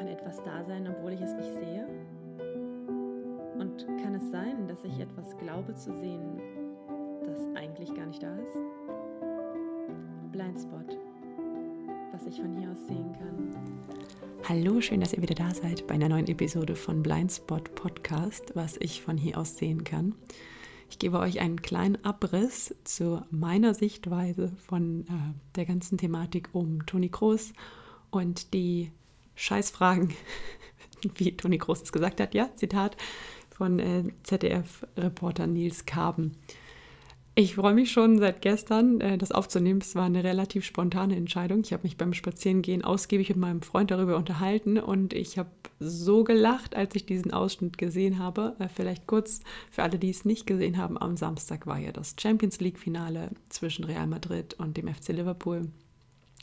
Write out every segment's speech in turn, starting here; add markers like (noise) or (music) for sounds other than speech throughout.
Kann etwas da sein, obwohl ich es nicht sehe? Und kann es sein, dass ich etwas glaube zu sehen, das eigentlich gar nicht da ist? Blindspot, was ich von hier aus sehen kann. Hallo, schön, dass ihr wieder da seid bei einer neuen Episode von Blindspot Podcast, was ich von hier aus sehen kann. Ich gebe euch einen kleinen Abriss zu meiner Sichtweise von äh, der ganzen Thematik um Toni Kroos und die Scheißfragen, (laughs) wie Toni Groß es gesagt hat, ja, Zitat von äh, ZDF-Reporter Nils Kaben. Ich freue mich schon seit gestern, äh, das aufzunehmen. Es war eine relativ spontane Entscheidung. Ich habe mich beim Spazierengehen ausgiebig mit meinem Freund darüber unterhalten und ich habe so gelacht, als ich diesen Ausschnitt gesehen habe. Äh, vielleicht kurz für alle, die es nicht gesehen haben, am Samstag war ja das Champions League-Finale zwischen Real Madrid und dem FC Liverpool.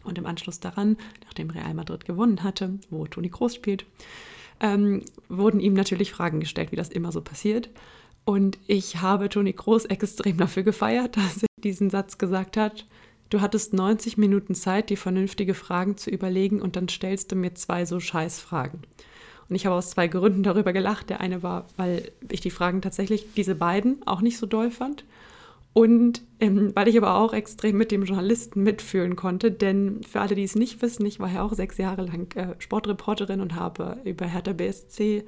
Und im Anschluss daran, nachdem Real Madrid gewonnen hatte, wo Toni Kroos spielt, ähm, wurden ihm natürlich Fragen gestellt, wie das immer so passiert. Und ich habe Toni Kroos extrem dafür gefeiert, (laughs) dass er diesen Satz gesagt hat. Du hattest 90 Minuten Zeit, dir vernünftige Fragen zu überlegen und dann stellst du mir zwei so Scheißfragen. Und ich habe aus zwei Gründen darüber gelacht. Der eine war, weil ich die Fragen tatsächlich, diese beiden, auch nicht so doll fand. Und ähm, weil ich aber auch extrem mit dem Journalisten mitfühlen konnte, denn für alle, die es nicht wissen, ich war ja auch sechs Jahre lang äh, Sportreporterin und habe über Hertha BSC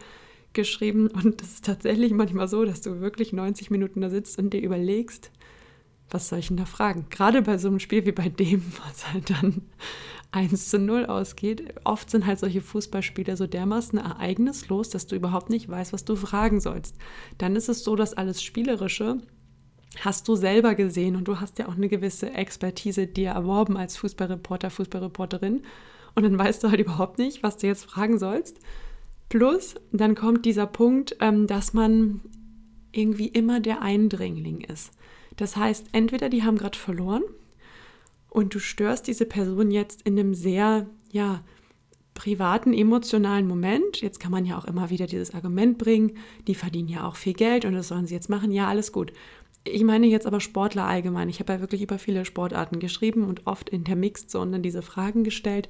geschrieben. Und es ist tatsächlich manchmal so, dass du wirklich 90 Minuten da sitzt und dir überlegst, was soll ich denn da fragen? Gerade bei so einem Spiel wie bei dem, (laughs) was halt dann 1 zu 0 ausgeht. Oft sind halt solche Fußballspiele so dermaßen ereignislos, dass du überhaupt nicht weißt, was du fragen sollst. Dann ist es so, dass alles Spielerische hast du selber gesehen und du hast ja auch eine gewisse Expertise dir erworben als Fußballreporter, Fußballreporterin und dann weißt du halt überhaupt nicht, was du jetzt fragen sollst. Plus, dann kommt dieser Punkt, ähm, dass man irgendwie immer der Eindringling ist. Das heißt, entweder die haben gerade verloren und du störst diese Person jetzt in einem sehr, ja, privaten, emotionalen Moment. Jetzt kann man ja auch immer wieder dieses Argument bringen, die verdienen ja auch viel Geld und das sollen sie jetzt machen. Ja, alles gut. Ich meine jetzt aber Sportler allgemein. Ich habe ja wirklich über viele Sportarten geschrieben und oft intermixt so und dann diese Fragen gestellt.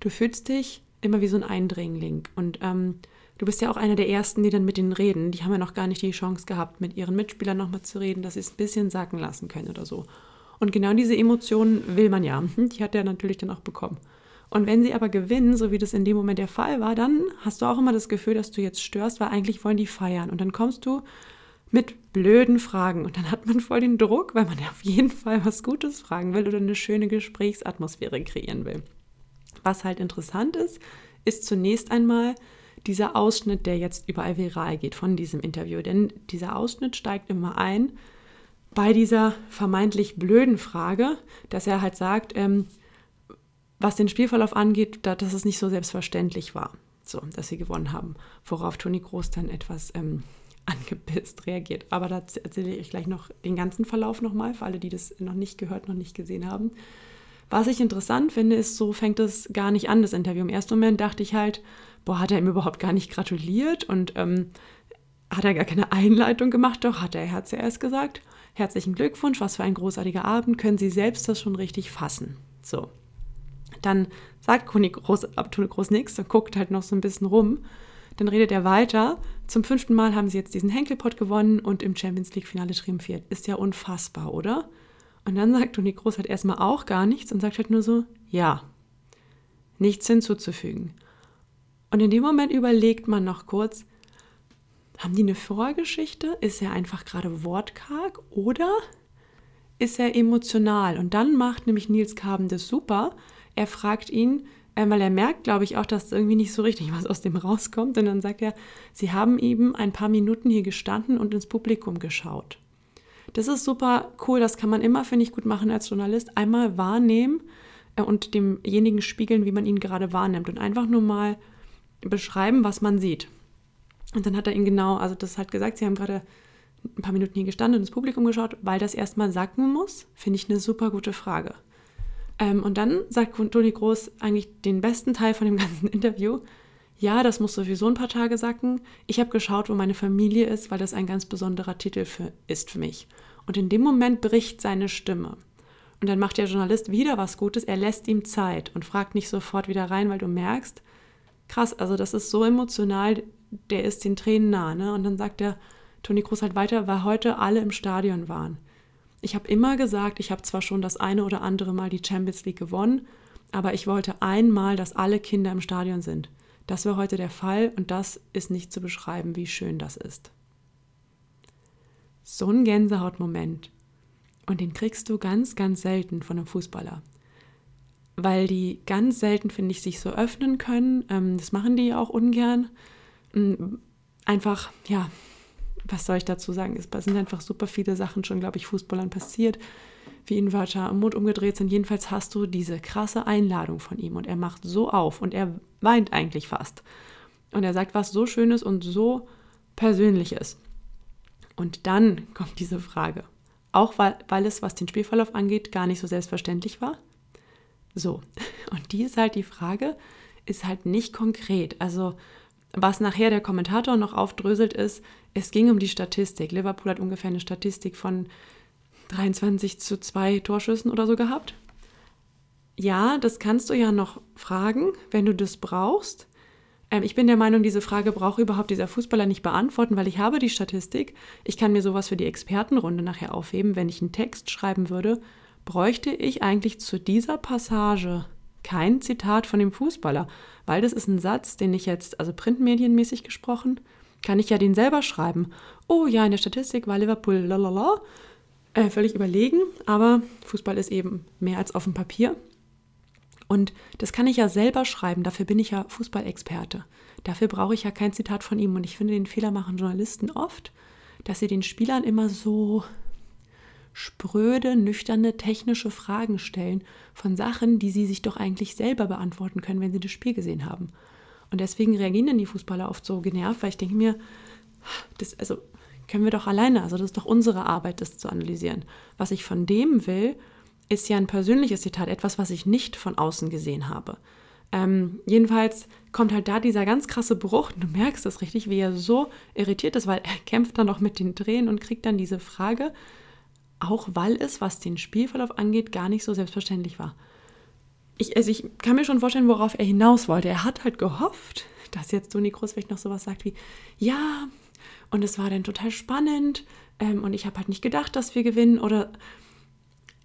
Du fühlst dich immer wie so ein Eindringling. Und ähm, du bist ja auch einer der Ersten, die dann mit ihnen reden. Die haben ja noch gar nicht die Chance gehabt, mit ihren Mitspielern nochmal zu reden, dass sie es ein bisschen sacken lassen können oder so. Und genau diese Emotionen will man ja. Die hat er natürlich dann auch bekommen. Und wenn sie aber gewinnen, so wie das in dem Moment der Fall war, dann hast du auch immer das Gefühl, dass du jetzt störst, weil eigentlich wollen die feiern. Und dann kommst du mit blöden Fragen. Und dann hat man voll den Druck, weil man ja auf jeden Fall was Gutes fragen will oder eine schöne Gesprächsatmosphäre kreieren will. Was halt interessant ist, ist zunächst einmal dieser Ausschnitt, der jetzt überall viral geht von diesem Interview. Denn dieser Ausschnitt steigt immer ein bei dieser vermeintlich blöden Frage, dass er halt sagt, ähm, was den Spielverlauf angeht, dass es nicht so selbstverständlich war, so, dass sie gewonnen haben. Worauf Toni Groß dann etwas ähm, angepisst reagiert. Aber da erzähle ich gleich noch den ganzen Verlauf nochmal, für alle, die das noch nicht gehört, noch nicht gesehen haben. Was ich interessant finde, ist, so fängt es gar nicht an, das Interview. Im ersten Moment dachte ich halt, boah, hat er ihm überhaupt gar nicht gratuliert und ähm, hat er gar keine Einleitung gemacht? Doch, hat er, er hat ja erst gesagt. Herzlichen Glückwunsch, was für ein großartiger Abend. Können Sie selbst das schon richtig fassen? So. Dann sagt Toni Groß, Groß nichts und guckt halt noch so ein bisschen rum. Dann redet er weiter. Zum fünften Mal haben sie jetzt diesen Henkelpot gewonnen und im Champions League-Finale triumphiert. Ist ja unfassbar, oder? Und dann sagt Toni Groß halt erstmal auch gar nichts und sagt halt nur so, ja, nichts hinzuzufügen. Und in dem Moment überlegt man noch kurz, haben die eine Vorgeschichte? Ist er einfach gerade wortkarg oder ist er emotional? Und dann macht nämlich Nils Kaben das super. Er fragt ihn, weil er merkt, glaube ich, auch, dass irgendwie nicht so richtig was aus dem rauskommt. Und dann sagt er, sie haben eben ein paar Minuten hier gestanden und ins Publikum geschaut. Das ist super cool, das kann man immer, finde ich, gut machen als Journalist. Einmal wahrnehmen äh, und demjenigen spiegeln, wie man ihn gerade wahrnimmt und einfach nur mal beschreiben, was man sieht. Und dann hat er ihn genau, also das hat gesagt, sie haben gerade ein paar Minuten hier gestanden und ins Publikum geschaut, weil das erstmal sacken muss, finde ich eine super gute Frage. Ähm, und dann sagt Toni Groß eigentlich den besten Teil von dem (laughs) ganzen Interview. Ja, das muss sowieso ein paar Tage sacken. Ich habe geschaut, wo meine Familie ist, weil das ein ganz besonderer Titel für, ist für mich. Und in dem Moment bricht seine Stimme. Und dann macht der Journalist wieder was Gutes. Er lässt ihm Zeit und fragt nicht sofort wieder rein, weil du merkst, krass, also das ist so emotional, der ist den Tränen nah. Ne? Und dann sagt der Toni Kroos halt weiter, weil heute alle im Stadion waren. Ich habe immer gesagt, ich habe zwar schon das eine oder andere Mal die Champions League gewonnen, aber ich wollte einmal, dass alle Kinder im Stadion sind. Das war heute der Fall und das ist nicht zu beschreiben, wie schön das ist. So ein Gänsehautmoment. Und den kriegst du ganz, ganz selten von einem Fußballer. Weil die ganz selten, finde ich, sich so öffnen können. Ähm, das machen die auch ungern. Mm, einfach, ja, was soll ich dazu sagen? Es sind einfach super viele Sachen schon, glaube ich, Fußballern passiert, wie ihnen Wörter am Mund umgedreht sind. Jedenfalls hast du diese krasse Einladung von ihm und er macht so auf und er weint eigentlich fast. Und er sagt was so Schönes und so Persönliches. Und dann kommt diese Frage. Auch weil, weil es, was den Spielverlauf angeht, gar nicht so selbstverständlich war. So, (laughs) und die ist halt die Frage, ist halt nicht konkret. Also was nachher der Kommentator noch aufdröselt ist, es ging um die Statistik. Liverpool hat ungefähr eine Statistik von 23 zu 2 Torschüssen oder so gehabt. Ja, das kannst du ja noch fragen, wenn du das brauchst. Ähm, ich bin der Meinung, diese Frage braucht überhaupt dieser Fußballer nicht beantworten, weil ich habe die Statistik. Ich kann mir sowas für die Expertenrunde nachher aufheben. Wenn ich einen Text schreiben würde, bräuchte ich eigentlich zu dieser Passage kein Zitat von dem Fußballer, weil das ist ein Satz, den ich jetzt, also printmedienmäßig gesprochen, kann ich ja den selber schreiben. Oh ja, in der Statistik war Liverpool lalala, äh, völlig überlegen, aber Fußball ist eben mehr als auf dem Papier. Und das kann ich ja selber schreiben, dafür bin ich ja Fußballexperte. Dafür brauche ich ja kein Zitat von ihm. Und ich finde, den Fehler machen Journalisten oft, dass sie den Spielern immer so spröde, nüchterne, technische Fragen stellen von Sachen, die sie sich doch eigentlich selber beantworten können, wenn sie das Spiel gesehen haben. Und deswegen reagieren dann die Fußballer oft so genervt, weil ich denke mir, das, also können wir doch alleine, also das ist doch unsere Arbeit, das zu analysieren. Was ich von dem will, ist ja ein persönliches Zitat, etwas, was ich nicht von außen gesehen habe. Ähm, jedenfalls kommt halt da dieser ganz krasse Bruch. Du merkst das richtig, wie er so irritiert ist, weil er kämpft dann noch mit den Tränen und kriegt dann diese Frage, auch weil es, was den Spielverlauf angeht, gar nicht so selbstverständlich war. Ich, also ich kann mir schon vorstellen, worauf er hinaus wollte. Er hat halt gehofft, dass jetzt Toni Kroos vielleicht noch sowas sagt wie, ja, und es war dann total spannend ähm, und ich habe halt nicht gedacht, dass wir gewinnen oder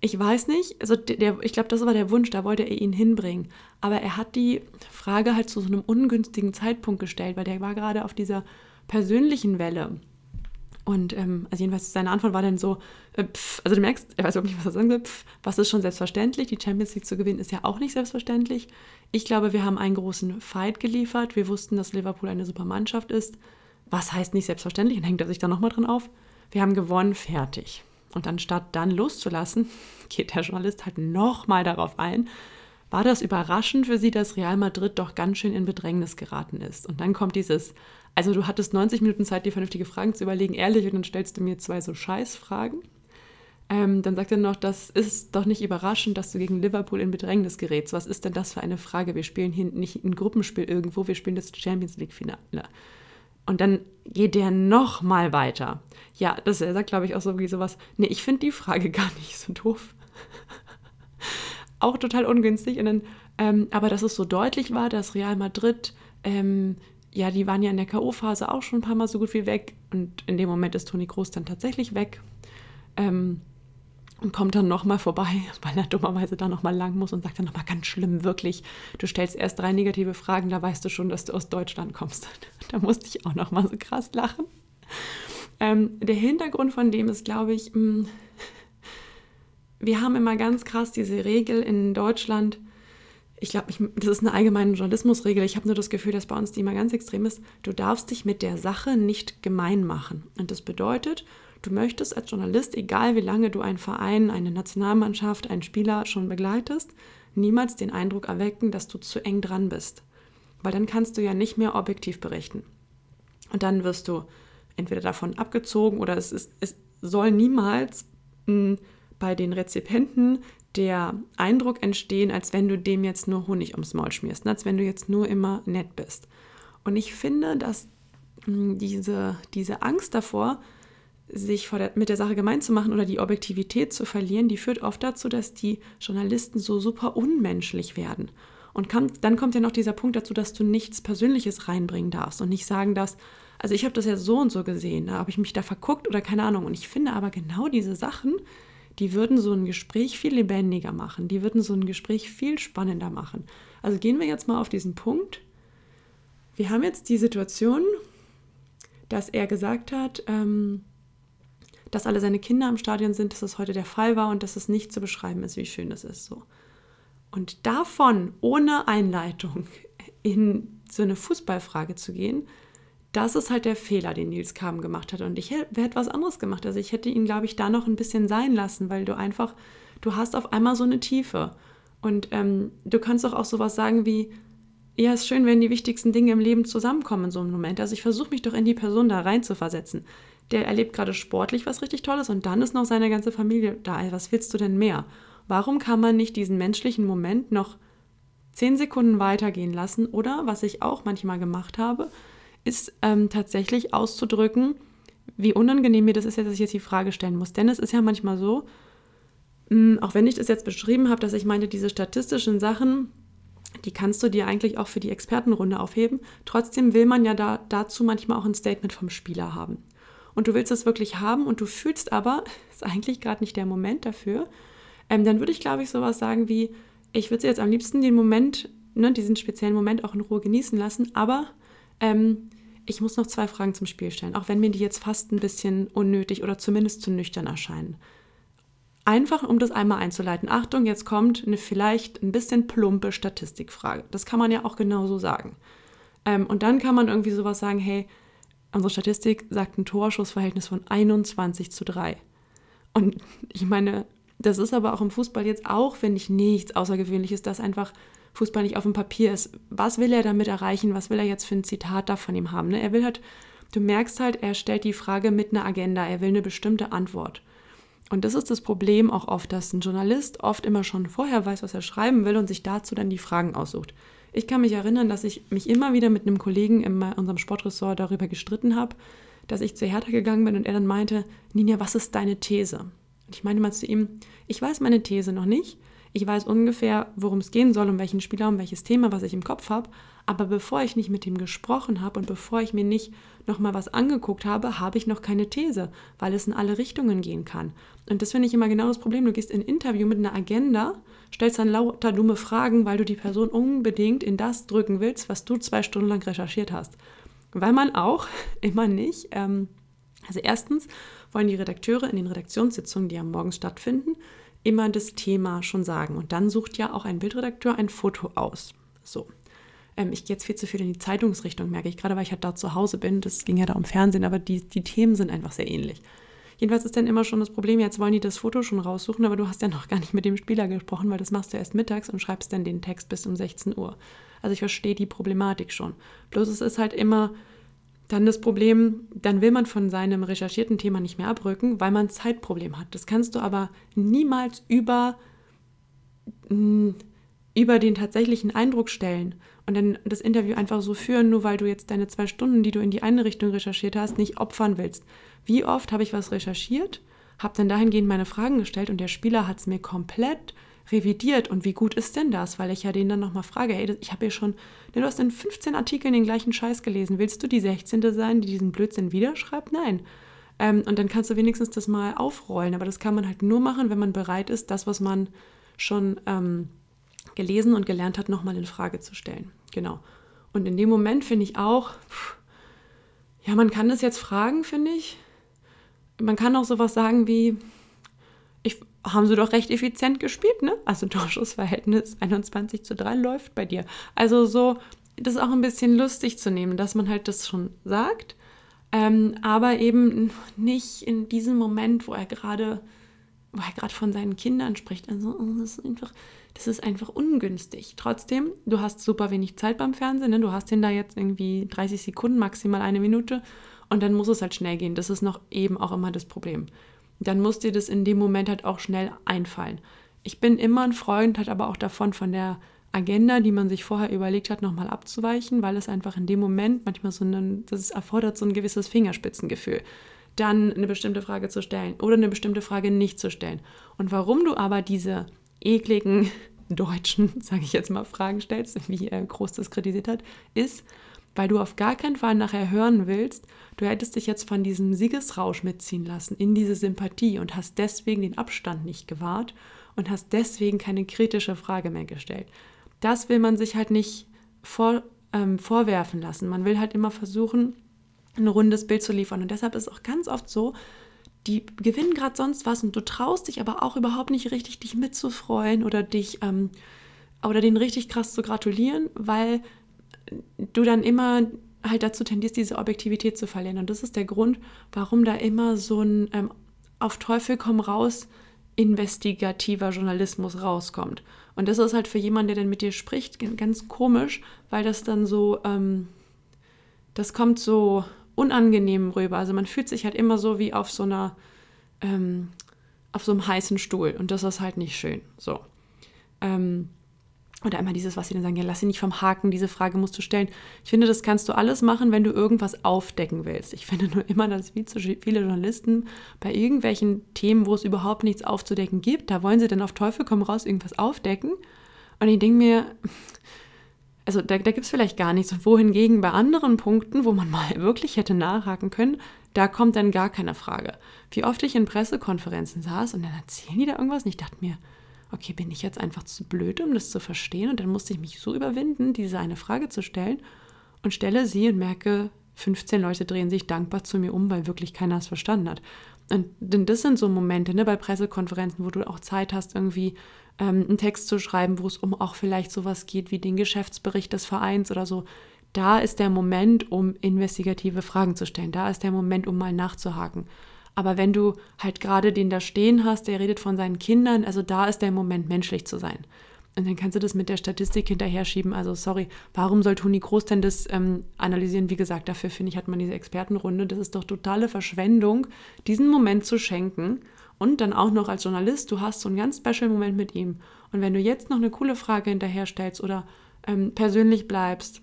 ich weiß nicht, also der, ich glaube, das war der Wunsch, da wollte er ihn hinbringen. Aber er hat die Frage halt zu so einem ungünstigen Zeitpunkt gestellt, weil der war gerade auf dieser persönlichen Welle. Und ähm, also jedenfalls seine Antwort war dann so, äh, pff, also du merkst, er weiß überhaupt nicht, was er sagen will, pff, was ist schon selbstverständlich, die Champions League zu gewinnen ist ja auch nicht selbstverständlich. Ich glaube, wir haben einen großen Fight geliefert, wir wussten, dass Liverpool eine super Mannschaft ist. Was heißt nicht selbstverständlich? Dann hängt er sich da nochmal drin auf. Wir haben gewonnen, fertig. Und anstatt dann loszulassen, (laughs) geht der Journalist halt nochmal darauf ein, war das überraschend für sie, dass Real Madrid doch ganz schön in Bedrängnis geraten ist. Und dann kommt dieses, also du hattest 90 Minuten Zeit, dir vernünftige Fragen zu überlegen, ehrlich, und dann stellst du mir zwei so Scheißfragen. Ähm, dann sagt er noch, das ist doch nicht überraschend, dass du gegen Liverpool in Bedrängnis gerätst. Was ist denn das für eine Frage? Wir spielen hier nicht ein Gruppenspiel irgendwo, wir spielen das Champions League-Finale. Und dann geht der noch mal weiter. Ja, das er sagt, glaube ich, auch so wie sowas. Nee, ich finde die Frage (laughs) gar nicht so doof. auch total ungünstig. Und dann, ähm, aber dass es so deutlich war, dass Real Madrid ähm, ja, die waren ja in der K.O.-Phase auch schon ein paar Mal so gut wie weg. Und in dem Moment ist Toni Groß dann tatsächlich weg. Ähm, und kommt dann nochmal vorbei, (laughs) weil er dummerweise da nochmal lang muss und sagt dann nochmal ganz schlimm, wirklich, du stellst erst drei negative Fragen, da weißt du schon, dass du aus Deutschland kommst. (laughs) da musste ich auch nochmal so krass lachen. Ähm, der Hintergrund von dem ist, glaube ich, mh, mm, (laughs) wir haben immer ganz krass diese Regel in Deutschland, ich glaube, das ist eine allgemeine Journalismusregel. Ich habe nur das Gefühl, dass bei uns die immer ganz extrem ist. Du darfst dich mit der Sache nicht gemein machen. Und das bedeutet, du möchtest als Journalist, egal wie lange du einen Verein, eine Nationalmannschaft, einen Spieler schon begleitest, niemals den Eindruck erwecken, dass du zu eng dran bist. Weil dann kannst du ja nicht mehr objektiv berichten. Und dann wirst du entweder davon abgezogen oder es, ist, es soll niemals mh, hm, bei den Rezipienten der Eindruck entstehen, als wenn du dem jetzt nur Honig ums Maul schmierst, ne? als wenn du jetzt nur immer nett bist. Und ich finde, dass hm, diese, diese Angst davor, sich der, mit der Sache gemein zu machen oder die Objektivität zu verlieren, die führt oft dazu, dass die Journalisten so super unmenschlich werden. Und kann, dann kommt ja noch dieser Punkt dazu, dass du nichts Persönliches reinbringen darfst und nicht sagen darfst, also ich habe das ja so und so gesehen, da habe ich mich da verguckt oder keine Ahnung. Und ich finde aber genau diese Sachen, die würden so ein Gespräch viel lebendiger machen, die würden so ein Gespräch viel spannender machen. Also gehen wir jetzt mal auf diesen Punkt. Wir haben jetzt die Situation, dass er gesagt hat, ähm, dass alle seine Kinder im Stadion sind, dass das heute der Fall war und dass es nicht zu beschreiben ist, wie schön es ist. So. Und davon ohne Einleitung (laughs) in so eine Fußballfrage zu gehen, das ist halt der Fehler, den Nils Kamen gemacht hat. Und ich hätte was anderes gemacht. Also ich hätte ihn, glaube ich, da noch ein bisschen sein lassen, weil du einfach, du hast auf einmal so eine Tiefe. Und ähm, du kannst doch auch sowas sagen wie, ja, es ist schön, wenn die wichtigsten Dinge im Leben zusammenkommen in so einem Moment. Also ich versuche mich doch in die Person da rein zu versetzen. Der erlebt gerade sportlich was richtig Tolles und dann ist noch seine ganze Familie da. Was willst du denn mehr? Warum kann man nicht diesen menschlichen Moment noch zehn Sekunden weitergehen lassen? Oder was ich auch manchmal gemacht habe, ist ähm, tatsächlich auszudrücken, wie unangenehm mir das ist, dass ich jetzt die Frage stellen muss. Denn es ist ja manchmal so, mh, hm, auch wenn ich das jetzt beschrieben habe, dass ich meine, diese statistischen Sachen, die kannst du dir eigentlich auch für die Expertenrunde aufheben. Trotzdem will man ja da, dazu manchmal auch ein Statement vom Spieler haben. Und du willst es wirklich haben und du fühlst aber, (laughs) ist eigentlich gerade nicht der Moment dafür, ähm, dann würde ich, glaube ich, sowas sagen wie, ich würde jetzt am liebsten den Moment, ne, diesen speziellen Moment auch in Ruhe genießen lassen, aber ähm, ich muss noch zwei Fragen zum Spiel stellen, auch wenn mir die jetzt fast ein bisschen unnötig oder zumindest zu nüchtern erscheinen. Einfach, um das einmal einzuleiten. Achtung, jetzt kommt eine vielleicht ein bisschen plumpe Statistikfrage. Das kann man ja auch genauso sagen. Ähm, und dann kann man irgendwie sowas sagen, hey, unsere Statistik sagt ein Torschussverhältnis von 21 zu 3. Und (laughs) ich meine, das ist aber auch im Fußball jetzt auch, finde ich, nichts Außergewöhnliches, dass einfach Fußball nicht auf dem Papier ist. Was will er damit erreichen? Was will er jetzt für ein Zitat da von ihm haben? Ne? Er will halt, du merkst halt, er stellt die Frage mit einer Agenda, er will eine bestimmte Antwort. Und das ist das Problem auch oft, dass ein Journalist oft immer schon vorher weiß, was er schreiben will und sich dazu dann die Fragen aussucht. Ich kann mich erinnern, dass ich mich immer wieder mit einem Kollegen in unserem Sportressort darüber gestritten habe, dass ich zu Hertha gegangen bin und er dann meinte, Ninja, was ist deine These? Und ich meinte mal zu ihm, ich weiß meine These noch nicht, ich weiß ungefähr, worum es gehen soll, um welchen Spieler, um welches Thema, was ich im Kopf habe. Aber bevor ich nicht mit ihm gesprochen habe und bevor ich mir nicht nochmal was angeguckt habe, habe ich noch keine These, weil es in alle Richtungen gehen kann. Und das finde ich immer genau das Problem. Du gehst in ein Interview mit einer Agenda, stellst dann lauter dumme Fragen, weil du die Person unbedingt in das drücken willst, was du zwei Stunden lang recherchiert hast. Weil man auch (laughs) immer nicht, ähm, also erstens wollen die Redakteure in den Redaktionssitzungen, die am Morgen stattfinden, immer das Thema schon sagen. Und dann sucht ja auch ein Bildredakteur ein Foto aus. So. Ähm, ich gehe jetzt viel zu viel in die Zeitungsrichtung, merke ich, gerade weil ich halt da zu Hause bin. Das ging ja da um Fernsehen, aber die, die Themen sind einfach sehr ähnlich. Jedenfalls ist dann immer schon das Problem, jetzt wollen die das Foto schon raussuchen, aber du hast ja noch gar nicht mit dem Spieler gesprochen, weil das machst du erst mittags und schreibst dann den Text bis um 16 Uhr. Also ich verstehe die Problematik schon. Bloß es ist halt immer dann das Problem, dann will man von seinem recherchierten Thema nicht mehr abrücken, weil man ein Zeitproblem hat. Das kannst du aber niemals über, mm, über den tatsächlichen Eindruck stellen und dann das Interview einfach so führen, nur weil du jetzt deine zwei Stunden, die du in die eine Richtung recherchiert hast, nicht opfern willst. Wie oft habe ich was recherchiert, habe dann dahingehend meine Fragen gestellt und der Spieler hat es mir komplett revidiert. Und wie gut ist denn das? Weil ich ja den dann nochmal frage, hey, ich habe ja schon, du hast in 15 Artikeln den gleichen Scheiß gelesen. Willst du die 16. sein, die diesen Blödsinn wieder schreibt? Nein. Ähm, und dann kannst du wenigstens das mal aufrollen. Aber das kann man halt nur machen, wenn man bereit ist, das, was man schon ähm, gelesen und gelernt hat, nochmal in Frage zu stellen. Genau. Und in dem Moment finde ich auch, ja, man kann das jetzt fragen, finde ich. Man kann auch sowas sagen wie, haben sie doch recht effizient gespielt, ne? Also Torschussverhältnis 21 zu 3 läuft bei dir. Also so, das ist auch ein bisschen lustig zu nehmen, dass man halt das schon sagt, ähm, aber eben nicht in diesem Moment, wo er gerade wo er gerade von seinen Kindern spricht. Also oh, das ist einfach, das ist einfach ungünstig. Trotzdem, du hast super wenig Zeit beim Fernsehen, ne? du hast den da jetzt irgendwie 30 Sekunden, maximal eine Minute und dann muss es halt schnell gehen. Das ist noch eben auch immer das Problem dann muss dir das in dem Moment halt auch schnell einfallen. Ich bin immer ein Freund, hat aber auch davon, von der Agenda, die man sich vorher überlegt hat, nochmal abzuweichen, weil es einfach in dem Moment manchmal so ein, das erfordert so ein gewisses Fingerspitzengefühl, dann eine bestimmte Frage zu stellen oder eine bestimmte Frage nicht zu stellen. Und warum du aber diese ekligen (laughs) deutschen, (laughs) sage ich jetzt mal, Fragen stellst, wie groß das kritisiert hat, ist, weil du auf gar keinen Fall nachher hören willst, du hättest dich jetzt von diesem Siegesrausch mitziehen lassen in diese Sympathie und hast deswegen den Abstand nicht gewahrt und hast deswegen keine kritische Frage mehr gestellt. Das will man sich halt nicht vor, ähm, vorwerfen lassen. Man will halt immer versuchen, ein rundes Bild zu liefern. Und deshalb ist es auch ganz oft so, die gewinnen gerade sonst was und du traust dich aber auch überhaupt nicht richtig, dich mitzufreuen oder dich ähm, oder den richtig krass zu gratulieren, weil du dann immer halt dazu tendierst, diese Objektivität zu verlieren. Und das ist der Grund, warum da immer so ein ähm, auf Teufel komm raus investigativer Journalismus rauskommt. Und das ist halt für jemanden, der dann mit dir spricht, ganz komisch, weil das dann so, ähm, das kommt so unangenehm rüber. Also man fühlt sich halt immer so wie auf so einer, ähm, auf so einem heißen Stuhl. Und das ist halt nicht schön. So. Ähm, oder einmal dieses, was sie dann sagen, ja, lass sie nicht vom Haken, diese Frage musst du stellen. Ich finde, das kannst du alles machen, wenn du irgendwas aufdecken willst. Ich finde nur immer, dass viel zu viele Journalisten bei irgendwelchen Themen, wo es überhaupt nichts aufzudecken gibt, da wollen sie dann auf Teufel komm raus irgendwas aufdecken. Und ich denke mir, (laughs) also da, da gibt es vielleicht gar nichts. Wohingegen bei anderen Punkten, wo man (laughs) mal wirklich hätte nachhaken können, da kommt dann gar keine Frage. Wie oft ich in Pressekonferenzen saß und dann erzählen die da irgendwas und ich dachte mir, okay, bin ich jetzt einfach zu blöd, um das zu verstehen? Und dann musste ich mich so überwinden, diese eine Frage zu stellen und stelle sie und merke, 15 Leute drehen sich dankbar zu mir um, weil wirklich keiner es verstanden hat. Und denn das sind so Momente ne, bei Pressekonferenzen, wo du auch Zeit hast, irgendwie ähm, einen Text zu schreiben, wo es um auch vielleicht sowas geht wie den Geschäftsbericht des Vereins oder so. Da ist der Moment, um investigative Fragen zu stellen. Da ist der Moment, um mal nachzuhaken. Aber wenn du halt gerade den da stehen hast, der redet von seinen Kindern, also da ist der Moment, menschlich zu sein. Und dann kannst du das mit der Statistik hinterher schieben. Also sorry, warum soll Toni Groß denn das ähm, analysieren? Wie gesagt, dafür finde ich, hat man diese Expertenrunde. Das ist doch totale Verschwendung, diesen Moment zu schenken. Und dann auch noch als Journalist, du hast so einen ganz special Moment mit ihm. Und wenn du jetzt noch eine coole Frage hinterher stellst oder ähm, persönlich bleibst,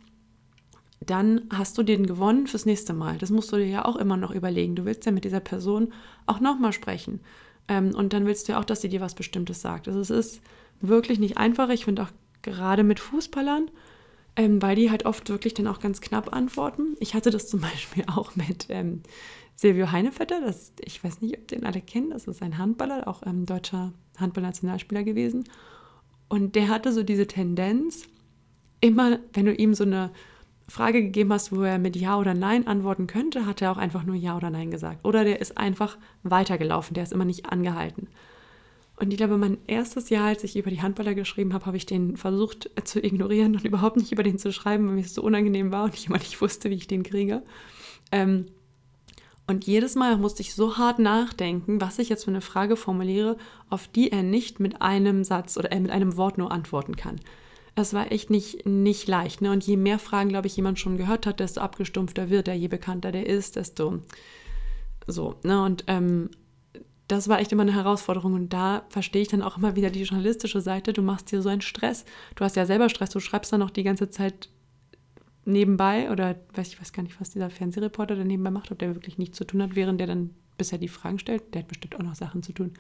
dann hast du den gewonnen fürs nächste Mal. Das musst du dir ja auch immer noch überlegen. Du willst ja mit dieser Person auch nochmal sprechen. Ähm, und dann willst du ja auch, dass sie dir was Bestimmtes sagt. Also es ist wirklich nicht einfach. Ich finde auch gerade mit Fußballern, ähm, weil die halt oft wirklich dann auch ganz knapp antworten. Ich hatte das zum (laughs) Beispiel auch mit ähm, Silvio Heinevetter. Das, ich weiß nicht, ob den alle kennen. Das ist ein Handballer, auch ähm, deutscher Handballnationalspieler gewesen. Und der hatte so diese Tendenz, immer, wenn du ihm so eine Frage gegeben hast, wo er mit Ja oder Nein antworten könnte, hat er auch einfach nur Ja oder Nein gesagt. Oder der ist einfach weitergelaufen, der ist immer nicht angehalten. Und ich glaube, mein erstes Jahr, als ich über die Handballer geschrieben habe, habe ich den versucht zu ignorieren und überhaupt nicht über den zu schreiben, weil mir es so unangenehm war und ich immer nicht wusste, wie ich den kriege. Ähm, und jedes Mal musste ich so hart nachdenken, was ich jetzt für eine Frage formuliere, auf die er nicht mit einem Satz oder äh, mit einem Wort nur antworten kann es war echt nicht, nicht leicht. Ne? Und je mehr Fragen, glaube ich, jemand schon gehört hat, desto abgestumpfter wird er, je bekannter der ist, desto so. Ne? Und ähm, das war echt immer eine Herausforderung. Und da verstehe ich dann auch immer wieder die journalistische Seite. Du machst dir so einen Stress. Du hast ja selber Stress. Du schreibst dann noch die ganze Zeit nebenbei oder weiß ich weiß gar nicht, was dieser Fernsehreporter da nebenbei macht, ob der wirklich nichts zu tun hat, während der dann bisher die Fragen stellt. Der hat bestimmt auch noch Sachen zu tun.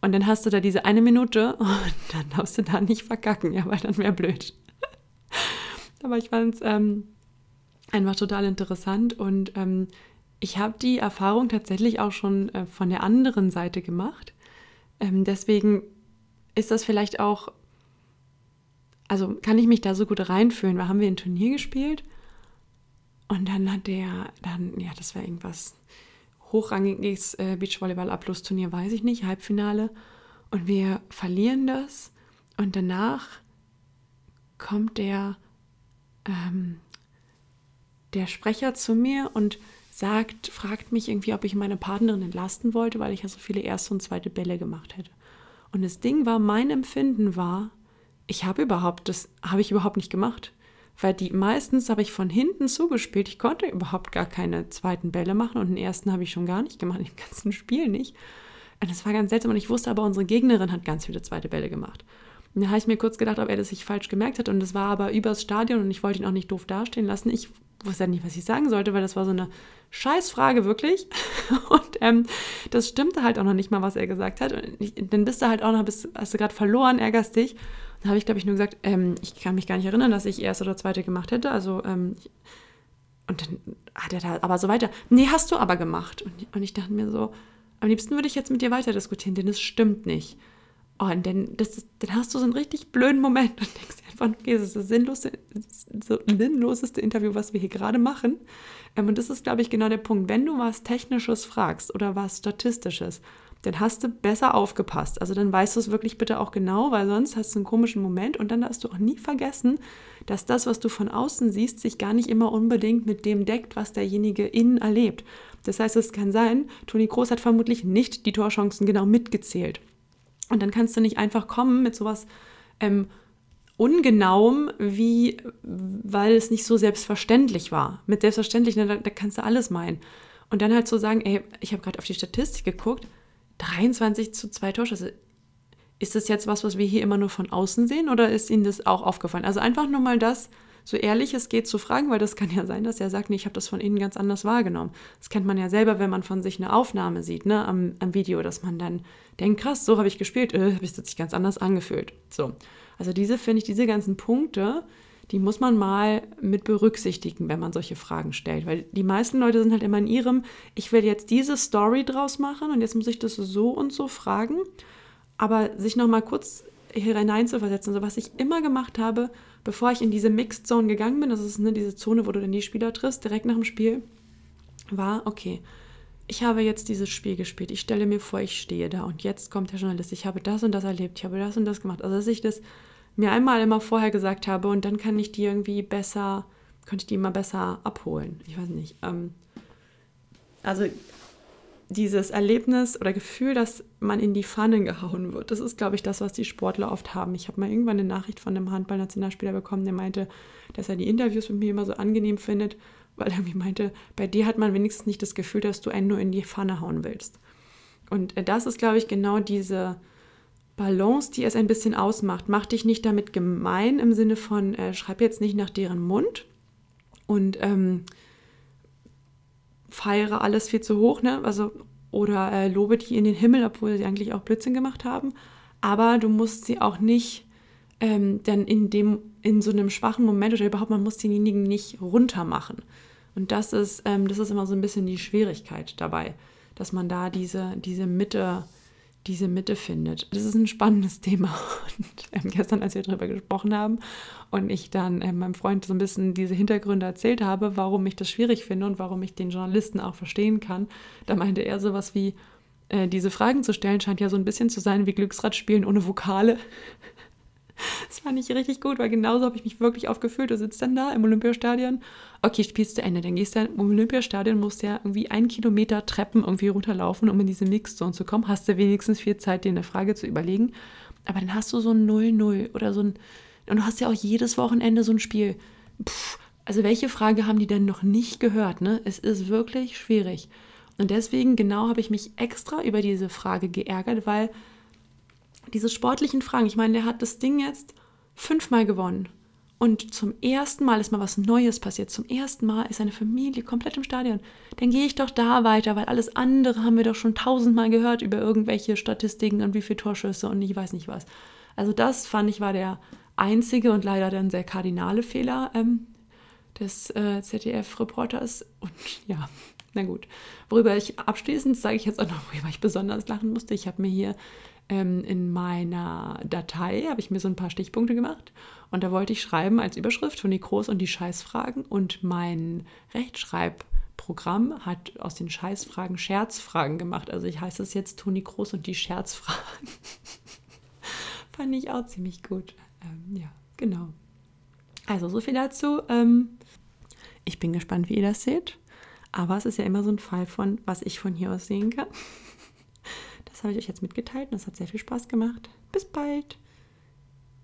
Und dann hast du da diese eine Minute (laughs) und dann darfst du da nicht verkacken, ja, weil dann wäre blöd. (laughs) Aber ich fand es ähm, einfach total interessant und ähm, ich habe die Erfahrung tatsächlich auch schon äh, von der anderen Seite gemacht. Ähm, deswegen ist das vielleicht auch, also kann ich mich da so gut reinfühlen, weil haben wir ein Turnier gespielt und dann hat der, dann, ja, das war irgendwas, hochrangiges äh, Beachvolleyball-Abschlussturnier, weiß ich nicht, Halbfinale. Und wir verlieren das. Und danach kommt der, ähm, der Sprecher zu mir und sagt, fragt mich irgendwie, ob ich meine Partnerin entlasten wollte, weil ich ja so viele erste und zweite Bälle gemacht hätte. Und das Ding war, mein Empfinden war, ich habe überhaupt, das habe ich überhaupt nicht gemacht weil die meistens habe ich von hinten zugespielt. Ich konnte überhaupt gar keine zweiten Bälle machen und den ersten habe ich schon gar nicht gemacht, (laughs) im ganzen Spiel nicht. Und das war ganz seltsam und ich wusste aber, unsere Gegnerin hat ganz viele zweite Bälle gemacht. Und da habe ich mir kurz gedacht, ob er das sich falsch gemerkt hat und das war aber übers Stadion und ich wollte ihn auch nicht doof dastehen lassen. Ich wusste ja nicht, was ich sagen sollte, weil das war so eine Scheißfrage wirklich. (laughs) Und ähm, das stimmte halt auch noch nicht mal, was er gesagt hat. Und ich, dann bist du halt auch noch, bist, hast du gerade verloren, ärgerst dich. Dann habe ich, glaube ich, nur gesagt, ähm, ich kann mich gar nicht erinnern, dass ich erste oder zweite gemacht hätte. Also, ähm, und dann hat er da aber so weiter. Nee, hast du aber gemacht. Und, und ich dachte mir so, am liebsten würde ich jetzt mit dir weiter diskutieren, denn es stimmt nicht. Oh, und dann, das, dann hast du so einen richtig blöden Moment und denkst einfach, okay, das ist das sinnlose, das sinnloseste Interview, was wir hier gerade machen. Ähm, und das ist, glaube ich, genau der Punkt. Wenn du was Technisches fragst oder was Statistisches, dann hast du besser aufgepasst. Also dann weißt du es wirklich bitte auch genau, weil sonst hast du einen komischen Moment und dann darfst du auch nie vergessen, dass das, was du von außen siehst, sich gar nicht immer unbedingt mit dem deckt, was derjenige innen erlebt. Das heißt, es kann sein, Toni Groß hat vermutlich nicht die Torchancen genau mitgezählt. Und dann kannst du nicht einfach kommen mit sowas ähm, ungenauem, wie weil es nicht so selbstverständlich war. Mit selbstverständlich, ne, da, da kannst du alles meinen. Und dann halt so sagen, ey, ich habe gerade auf die Statistik geguckt, 23 zu 2 Torschüsse. Ist das jetzt was, was wir hier immer nur von außen sehen oder ist Ihnen das auch aufgefallen? Also einfach nur mal das, so ehrlich es geht, zu fragen, weil das kann ja sein, dass er sagt, nee, ich habe das von innen ganz anders wahrgenommen. Das kennt man ja selber, wenn man von sich eine Aufnahme sieht, ne, am, am Video, dass man dann denkt, krass, so habe ich gespielt, äh, habe ich das sich ganz anders angefühlt. So. Also diese, finde ich, diese ganzen Punkte, die muss man mal mit berücksichtigen, wenn man solche Fragen stellt. Weil die meisten Leute sind halt immer in ihrem, ich will jetzt diese Story draus machen und jetzt muss ich das so und so fragen. Aber sich nochmal kurz hier hineinzuversetzen, so was ich immer gemacht habe, bevor ich in diese Mixed Zone gegangen bin, das ist ne, diese Zone, wo du dann die Spieler triffst, direkt nach dem Spiel, war, okay, ich habe jetzt dieses Spiel gespielt, ich stelle mir vor, ich stehe da und jetzt kommt der Journalist, ich habe das und das erlebt, ich habe das und das gemacht. Also, dass ich das mir einmal immer vorher gesagt habe und dann kann ich die irgendwie besser, könnte ich die immer besser abholen. Ich weiß nicht. Ähm, also dieses Erlebnis oder Gefühl, dass man in die Pfanne gehauen wird, das ist, glaube ich, das, was die Sportler oft haben. Ich habe mal irgendwann eine Nachricht von einem Handballnationalspieler bekommen, der meinte, dass er die Interviews mit mir immer so angenehm findet, weil er mir meinte, bei dir hat man wenigstens nicht das Gefühl, dass du einen nur in die Pfanne hauen willst. Und äh, das ist, glaube ich, genau diese Balance, die es ein bisschen ausmacht. Mach dich nicht damit gemein im Sinne von, äh, schreib jetzt nicht nach deren Mund und ähm, feiere alles viel zu hoch, ne? Also, oder äh, lobe die in den Himmel, obwohl sie eigentlich auch Blödsinn gemacht haben. Aber du musst sie auch nicht ähm, dann in dem, in so einem schwachen Moment oder überhaupt, man muss denjenigen nicht runter machen. Und das ist, ähm, das ist immer so ein bisschen die Schwierigkeit dabei, dass man da diese, diese Mitte diese Mitte findet. Das ist ein spannendes (laughs) Thema. Und ähm, gestern, als wir darüber gesprochen haben und ich dann äh, meinem Freund so ein bisschen diese Hintergründe erzählt habe, warum ich das schwierig finde und warum ich den Journalisten auch verstehen kann, da meinte er sowas wie, äh, diese Fragen zu stellen scheint ja so ein bisschen zu sein wie Glücksrad spielen ohne Vokale. Das fand ich richtig gut, weil genauso habe ich mich wirklich aufgefühlt. Du sitzt dann da im Olympiastadion. Okay, spielst zu Ende. Dann gehst du im Olympiastadion, musst ja irgendwie einen Kilometer Treppen irgendwie runterlaufen, um in diese Mixzone zu kommen. Hast du wenigstens viel Zeit, dir eine Frage zu überlegen. Aber dann hast du so ein 0-0 oder so ein. Und du hast ja auch jedes Wochenende so ein Spiel. Puh, also, welche Frage haben die denn noch nicht gehört? Ne? Es ist wirklich schwierig. Und deswegen genau habe ich mich extra über diese Frage geärgert, weil diese sportlichen Fragen, ich meine, der hat das Ding jetzt fünfmal gewonnen. Und zum ersten Mal ist mal was Neues passiert. Zum ersten Mal ist seine Familie komplett im Stadion. Dann gehe ich doch da weiter, weil alles andere haben wir doch schon tausendmal gehört über irgendwelche Statistiken und wie viele Torschüsse und ich weiß nicht was. Also das fand ich war der einzige und leider dann sehr kardinale Fehler ähm, des äh, ZDF-Reporters. Und ja, na gut. Worüber ich abschließend sage ich jetzt auch noch, worüber ich besonders lachen musste. Ich habe mir hier ähm, in meiner Datei habe ich mir so ein paar Stichpunkte gemacht und da wollte ich schreiben als Überschrift Toni Groß und die Scheißfragen und mein Rechtschreibprogramm hat aus den Scheißfragen Scherzfragen gemacht. Also ich heiße es jetzt Toni Groß und die Scherzfragen. (laughs) Fand ich auch ziemlich gut. Ähm, ja, genau. Also so viel dazu. Ähm, ich bin gespannt, wie ihr das seht. Aber es ist ja immer so ein Fall von, was ich von hier aus sehen kann. Das habe ich euch jetzt mitgeteilt und das hat sehr viel Spaß gemacht. Bis bald.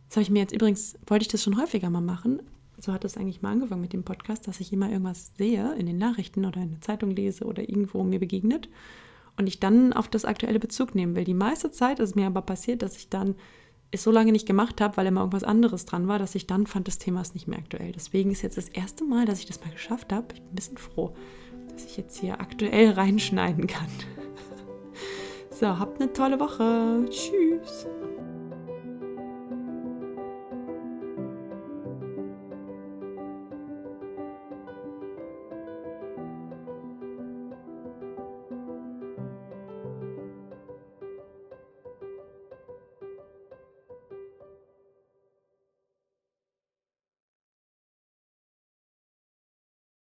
Das habe ich mir jetzt übrigens, wollte ich das schon häufiger mal machen. So hat es eigentlich mal angefangen mit dem Podcast, dass ich immer irgendwas sehe in den Nachrichten oder in der Zeitung lese oder irgendwo mir begegnet und ich dann auf das aktuelle Bezug nehmen will. Die meiste Zeit ist mir aber passiert, dass ich dann es so lange nicht gemacht habe, weil immer irgendwas anderes dran war, dass ich dann fand, das Thema ist nicht mehr aktuell. Deswegen ist jetzt das erste Mal, dass ich das mal geschafft habe. Ich bin ein bisschen froh, dass ich jetzt hier aktuell reinschneiden kann. So, habt eine tolle Woche. Tschüss.